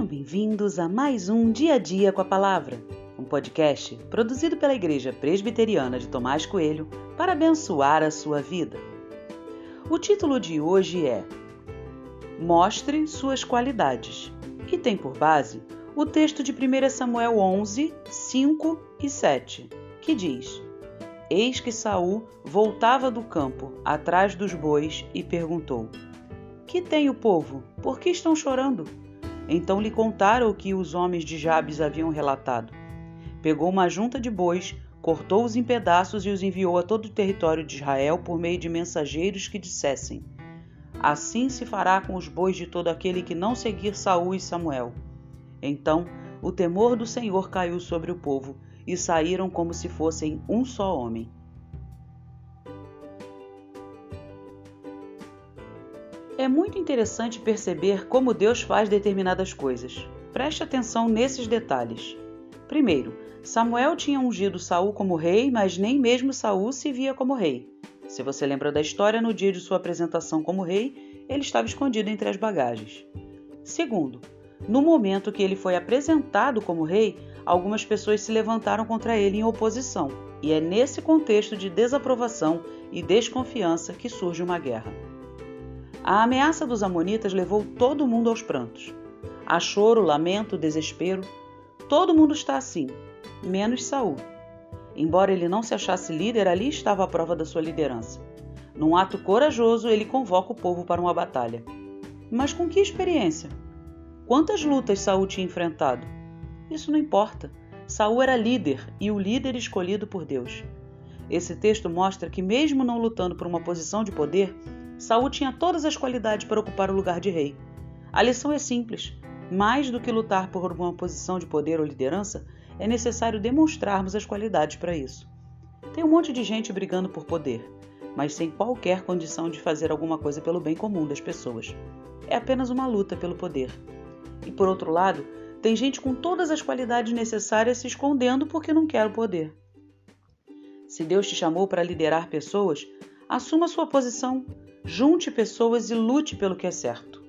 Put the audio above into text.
Bem-vindos a mais um Dia a Dia com a Palavra, um podcast produzido pela Igreja Presbiteriana de Tomás Coelho para abençoar a sua vida. O título de hoje é Mostre suas qualidades e tem por base o texto de 1 Samuel 11, 5 e 7, que diz: Eis que Saul voltava do campo atrás dos bois e perguntou: Que tem o povo? Por que estão chorando? Então lhe contaram o que os homens de Jabes haviam relatado. Pegou uma junta de bois, cortou-os em pedaços e os enviou a todo o território de Israel por meio de mensageiros que dissessem: Assim se fará com os bois de todo aquele que não seguir Saul e Samuel. Então o temor do Senhor caiu sobre o povo, e saíram como se fossem um só homem. É muito interessante perceber como Deus faz determinadas coisas. Preste atenção nesses detalhes. Primeiro, Samuel tinha ungido Saul como rei, mas nem mesmo Saul se via como rei. Se você lembra da história, no dia de sua apresentação como rei, ele estava escondido entre as bagagens. Segundo, no momento que ele foi apresentado como rei, algumas pessoas se levantaram contra ele em oposição, e é nesse contexto de desaprovação e desconfiança que surge uma guerra. A ameaça dos Amonitas levou todo mundo aos prantos. Há choro, lamento, desespero. Todo mundo está assim, menos Saul. Embora ele não se achasse líder, ali estava a prova da sua liderança. Num ato corajoso, ele convoca o povo para uma batalha. Mas com que experiência? Quantas lutas Saul tinha enfrentado? Isso não importa. Saul era líder e o líder escolhido por Deus. Esse texto mostra que mesmo não lutando por uma posição de poder, Saul tinha todas as qualidades para ocupar o lugar de rei. A lição é simples. Mais do que lutar por uma posição de poder ou liderança, é necessário demonstrarmos as qualidades para isso. Tem um monte de gente brigando por poder, mas sem qualquer condição de fazer alguma coisa pelo bem comum das pessoas. É apenas uma luta pelo poder. E por outro lado, tem gente com todas as qualidades necessárias se escondendo porque não quer o poder. Se Deus te chamou para liderar pessoas, assuma sua posição, junte pessoas e lute pelo que é certo.